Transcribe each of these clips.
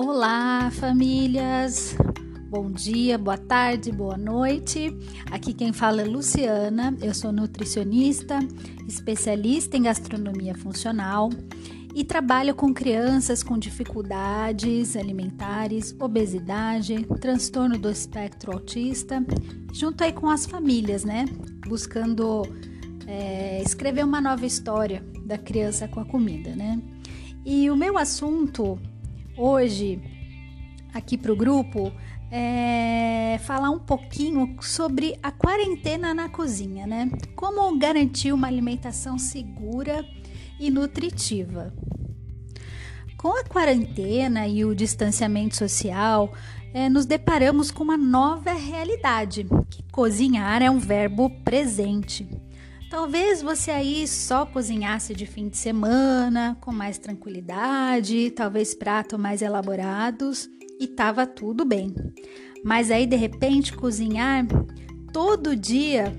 Olá, famílias! Bom dia, boa tarde, boa noite. Aqui quem fala é Luciana, eu sou nutricionista, especialista em gastronomia funcional e trabalho com crianças com dificuldades alimentares, obesidade, transtorno do espectro autista, junto aí com as famílias, né? Buscando é, escrever uma nova história da criança com a comida, né? E o meu assunto hoje aqui para o grupo é falar um pouquinho sobre a quarentena na cozinha, né? Como garantir uma alimentação segura e nutritiva. Com a quarentena e o distanciamento social, é, nos deparamos com uma nova realidade, que cozinhar é um verbo presente. Talvez você aí só cozinhasse de fim de semana, com mais tranquilidade, talvez pratos mais elaborados e tava tudo bem. Mas aí de repente cozinhar todo dia,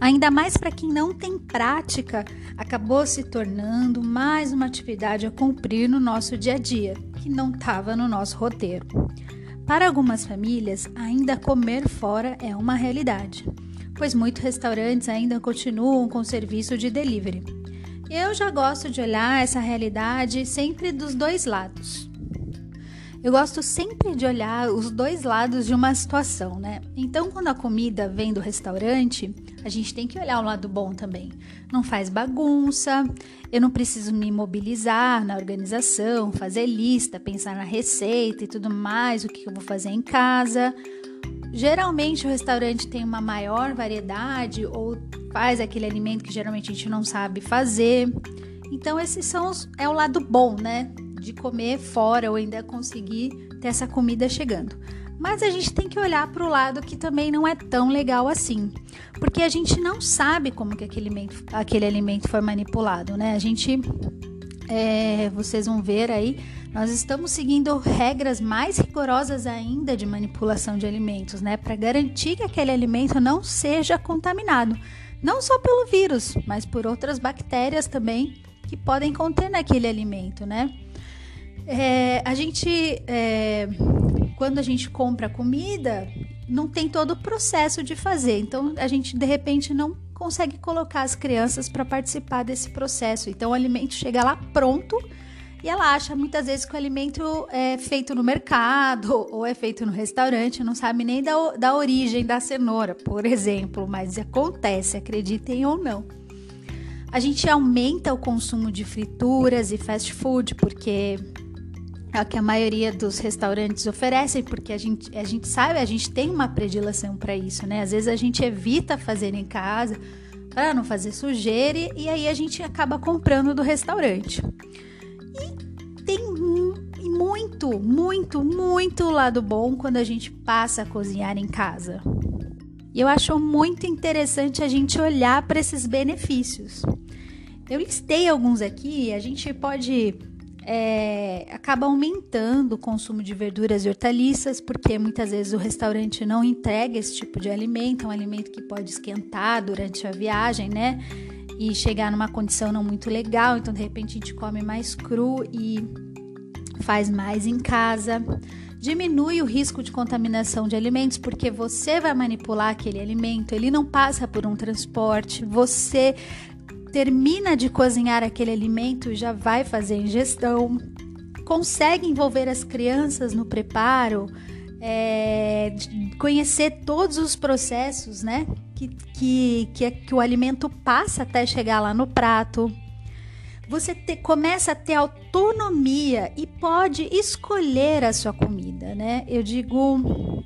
ainda mais para quem não tem prática, acabou se tornando mais uma atividade a cumprir no nosso dia a dia, que não estava no nosso roteiro. Para algumas famílias, ainda comer fora é uma realidade pois muitos restaurantes ainda continuam com serviço de delivery. Eu já gosto de olhar essa realidade sempre dos dois lados. Eu gosto sempre de olhar os dois lados de uma situação, né? Então, quando a comida vem do restaurante, a gente tem que olhar o lado bom também. Não faz bagunça, eu não preciso me mobilizar na organização, fazer lista, pensar na receita e tudo mais, o que eu vou fazer em casa. Geralmente o restaurante tem uma maior variedade ou faz aquele alimento que geralmente a gente não sabe fazer. Então esses são os, é o lado bom, né, de comer fora ou ainda conseguir ter essa comida chegando. Mas a gente tem que olhar para o lado que também não é tão legal assim, porque a gente não sabe como que aquele alimento, aquele alimento foi manipulado, né? A gente, é, vocês vão ver aí nós estamos seguindo regras mais rigorosas ainda de manipulação de alimentos, né, para garantir que aquele alimento não seja contaminado, não só pelo vírus, mas por outras bactérias também que podem conter naquele alimento, né? É, a gente, é, quando a gente compra comida, não tem todo o processo de fazer, então a gente de repente não consegue colocar as crianças para participar desse processo. Então o alimento chega lá pronto e ela acha muitas vezes que o alimento é feito no mercado ou é feito no restaurante, não sabe nem da, da origem da cenoura, por exemplo, mas acontece, acreditem ou não. A gente aumenta o consumo de frituras e fast food porque é o que a maioria dos restaurantes oferecem, porque a gente, a gente sabe, a gente tem uma predileção para isso, né? Às vezes a gente evita fazer em casa para não fazer sujeira e, e aí a gente acaba comprando do restaurante. Muito, muito, muito lado bom quando a gente passa a cozinhar em casa. E eu acho muito interessante a gente olhar para esses benefícios. Eu listei alguns aqui, a gente pode é, aumentando o consumo de verduras e hortaliças, porque muitas vezes o restaurante não entrega esse tipo de alimento, é um alimento que pode esquentar durante a viagem, né? e chegar numa condição não muito legal, então de repente a gente come mais cru e faz mais em casa. Diminui o risco de contaminação de alimentos, porque você vai manipular aquele alimento, ele não passa por um transporte, você termina de cozinhar aquele alimento e já vai fazer ingestão. Consegue envolver as crianças no preparo, é, conhecer todos os processos, né? Que, que, que, que, o alimento passa até chegar lá no prato. Você te, começa a ter autonomia e pode escolher a sua comida, né? Eu digo,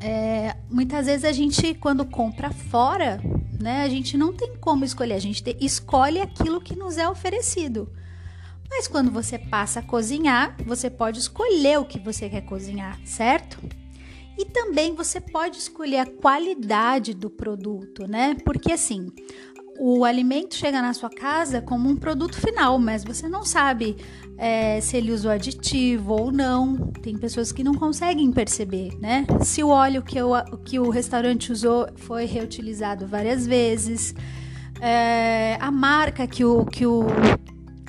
é, muitas vezes a gente, quando compra fora, né? A gente não tem como escolher, a gente te, escolhe aquilo que nos é oferecido. Mas quando você passa a cozinhar, você pode escolher o que você quer cozinhar, certo? E também você pode escolher a qualidade do produto, né? Porque assim, o alimento chega na sua casa como um produto final, mas você não sabe é, se ele usou aditivo ou não. Tem pessoas que não conseguem perceber, né? Se o óleo que, que o restaurante usou foi reutilizado várias vezes, é, a marca que o, que o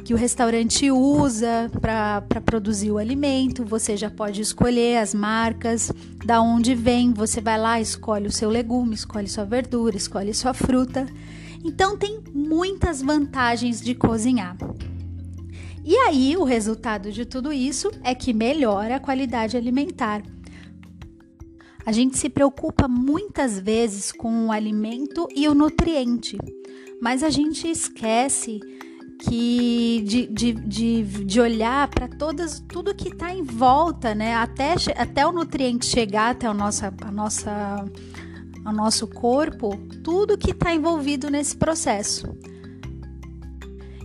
que o restaurante usa para produzir o alimento. Você já pode escolher as marcas, da onde vem. Você vai lá, escolhe o seu legume, escolhe sua verdura, escolhe sua fruta. Então tem muitas vantagens de cozinhar. E aí, o resultado de tudo isso é que melhora a qualidade alimentar. A gente se preocupa muitas vezes com o alimento e o nutriente, mas a gente esquece que de, de, de, de olhar para todas tudo que está em volta, né? Até, até o nutriente chegar até o nossa, a nossa, ao nosso corpo, tudo que está envolvido nesse processo.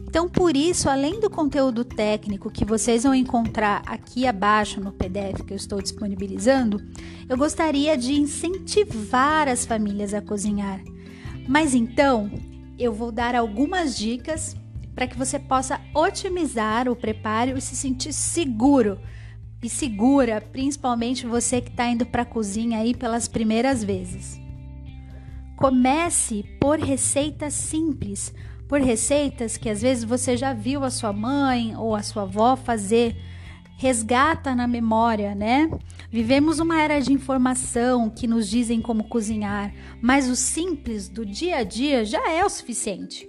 Então, por isso, além do conteúdo técnico que vocês vão encontrar aqui abaixo no PDF que eu estou disponibilizando, eu gostaria de incentivar as famílias a cozinhar. Mas então, eu vou dar algumas dicas para que você possa otimizar o preparo e se sentir seguro e segura, principalmente você que está indo para a cozinha aí pelas primeiras vezes. Comece por receitas simples, por receitas que às vezes você já viu a sua mãe ou a sua avó fazer. Resgata na memória, né? Vivemos uma era de informação que nos dizem como cozinhar, mas o simples do dia a dia já é o suficiente.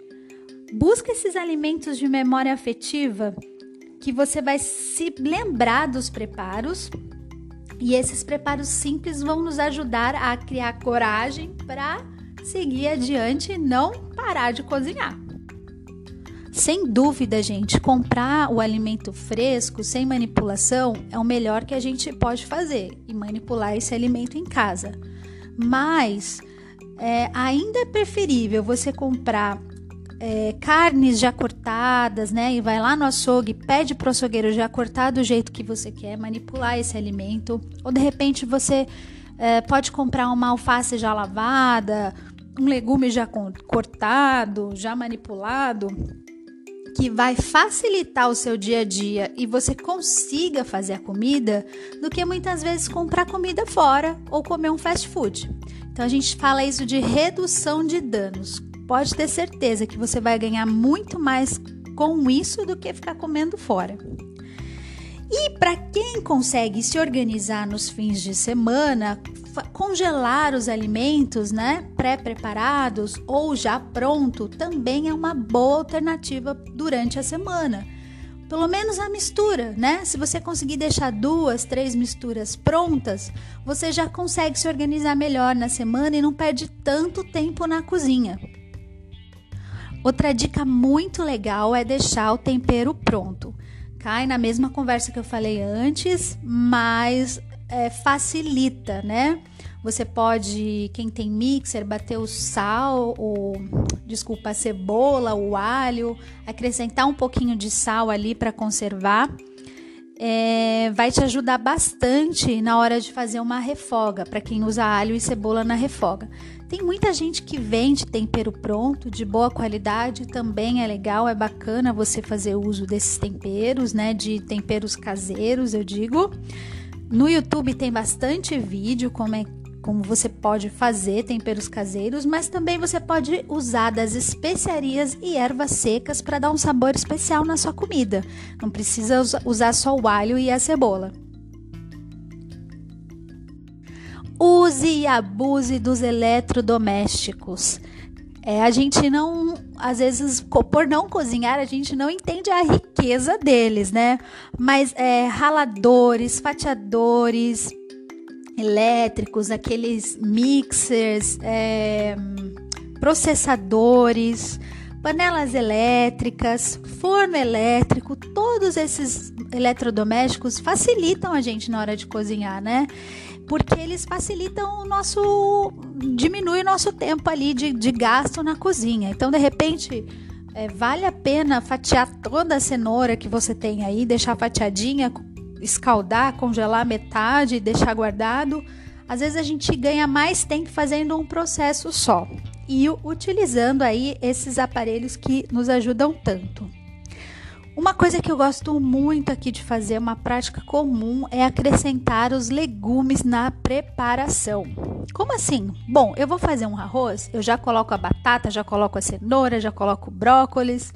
Busca esses alimentos de memória afetiva que você vai se lembrar dos preparos e esses preparos simples vão nos ajudar a criar coragem para seguir adiante e não parar de cozinhar. Sem dúvida, gente, comprar o alimento fresco, sem manipulação, é o melhor que a gente pode fazer e manipular esse alimento em casa. Mas é, ainda é preferível você comprar é, carnes já cortadas, né? E vai lá no açougue, pede pro açougueiro já cortar do jeito que você quer, manipular esse alimento. Ou de repente você é, pode comprar uma alface já lavada, um legume já cortado, já manipulado, que vai facilitar o seu dia a dia e você consiga fazer a comida, do que muitas vezes comprar comida fora ou comer um fast food. Então a gente fala isso de redução de danos pode ter certeza que você vai ganhar muito mais com isso do que ficar comendo fora. E para quem consegue se organizar nos fins de semana, congelar os alimentos, né, pré-preparados ou já pronto, também é uma boa alternativa durante a semana. Pelo menos a mistura, né? Se você conseguir deixar duas, três misturas prontas, você já consegue se organizar melhor na semana e não perde tanto tempo na cozinha. Outra dica muito legal é deixar o tempero pronto. Cai na mesma conversa que eu falei antes, mas é, facilita, né? Você pode, quem tem mixer, bater o sal, ou desculpa, a cebola, o alho, acrescentar um pouquinho de sal ali para conservar. É, vai te ajudar bastante na hora de fazer uma refoga, para quem usa alho e cebola na refoga. Tem muita gente que vende tempero pronto, de boa qualidade, também é legal, é bacana você fazer uso desses temperos, né? De temperos caseiros, eu digo. No YouTube tem bastante vídeo como é como você pode fazer temperos caseiros, mas também você pode usar das especiarias e ervas secas para dar um sabor especial na sua comida. Não precisa usar só o alho e a cebola. Use e abuse dos eletrodomésticos. É, a gente não, às vezes, por não cozinhar, a gente não entende a riqueza deles, né? Mas é, raladores, fatiadores elétricos, aqueles mixers, é, processadores, panelas elétricas, forno elétrico, todos esses eletrodomésticos facilitam a gente na hora de cozinhar, né? porque eles facilitam o nosso. diminui o nosso tempo ali de, de gasto na cozinha. Então, de repente, é, vale a pena fatiar toda a cenoura que você tem aí, deixar fatiadinha, escaldar, congelar metade e deixar guardado. Às vezes a gente ganha mais tempo fazendo um processo só e utilizando aí esses aparelhos que nos ajudam tanto. Uma coisa que eu gosto muito aqui de fazer, uma prática comum, é acrescentar os legumes na preparação. Como assim? Bom, eu vou fazer um arroz, eu já coloco a batata, já coloco a cenoura, já coloco o brócolis.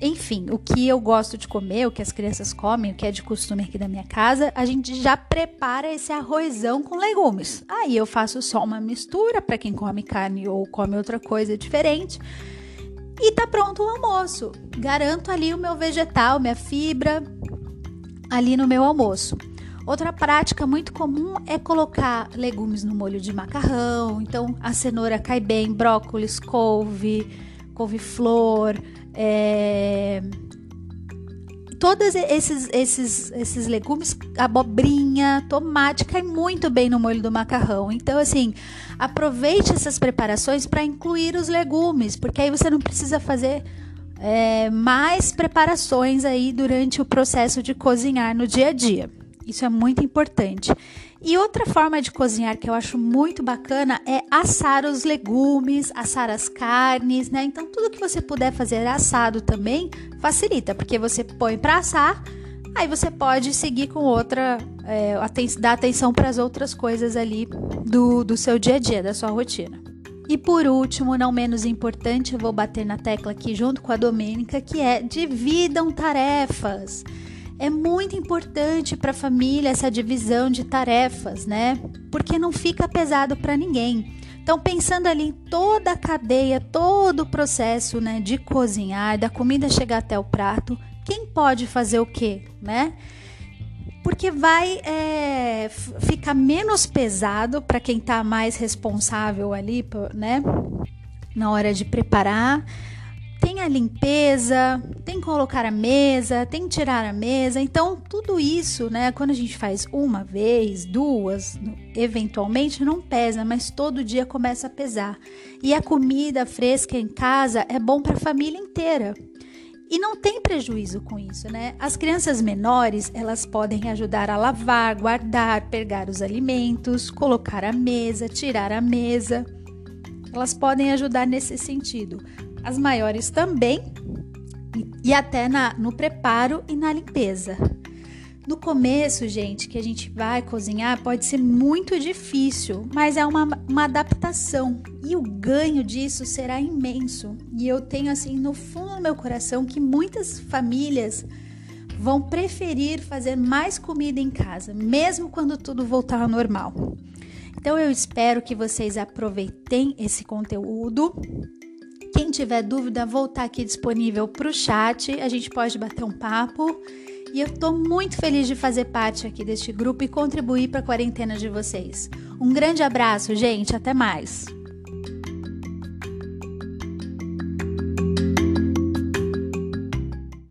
Enfim, o que eu gosto de comer, o que as crianças comem, o que é de costume aqui da minha casa, a gente já prepara esse arrozão com legumes. Aí eu faço só uma mistura para quem come carne ou come outra coisa diferente. E tá pronto o almoço. Garanto ali o meu vegetal, minha fibra ali no meu almoço. Outra prática muito comum é colocar legumes no molho de macarrão. Então a cenoura cai bem, brócolis, couve, couve-flor, é... Todos esses, esses, esses legumes, abobrinha, tomate, cai muito bem no molho do macarrão. Então, assim, aproveite essas preparações para incluir os legumes, porque aí você não precisa fazer é, mais preparações aí durante o processo de cozinhar no dia a dia. Isso é muito importante. E outra forma de cozinhar que eu acho muito bacana é assar os legumes, assar as carnes, né? Então, tudo que você puder fazer assado também facilita, porque você põe para assar, aí você pode seguir com outra, é, dar atenção para as outras coisas ali do, do seu dia a dia, da sua rotina. E por último, não menos importante, eu vou bater na tecla aqui junto com a Domênica, que é dividam tarefas. É muito importante para a família essa divisão de tarefas, né? Porque não fica pesado para ninguém. Então, pensando ali em toda a cadeia, todo o processo né, de cozinhar, da comida chegar até o prato, quem pode fazer o quê, né? Porque vai é, ficar menos pesado para quem está mais responsável ali, né? Na hora de preparar tem a limpeza, tem que colocar a mesa, tem que tirar a mesa. Então, tudo isso, né, quando a gente faz uma vez, duas, eventualmente não pesa, mas todo dia começa a pesar. E a comida fresca em casa é bom para a família inteira. E não tem prejuízo com isso, né? As crianças menores, elas podem ajudar a lavar, guardar, pegar os alimentos, colocar a mesa, tirar a mesa. Elas podem ajudar nesse sentido as maiores também, e até na, no preparo e na limpeza. No começo, gente, que a gente vai cozinhar, pode ser muito difícil, mas é uma, uma adaptação e o ganho disso será imenso. E eu tenho, assim, no fundo do meu coração que muitas famílias vão preferir fazer mais comida em casa, mesmo quando tudo voltar ao normal. Então eu espero que vocês aproveitem esse conteúdo quem tiver dúvida, vou estar aqui disponível para o chat. A gente pode bater um papo. E eu estou muito feliz de fazer parte aqui deste grupo e contribuir para a quarentena de vocês. Um grande abraço, gente. Até mais.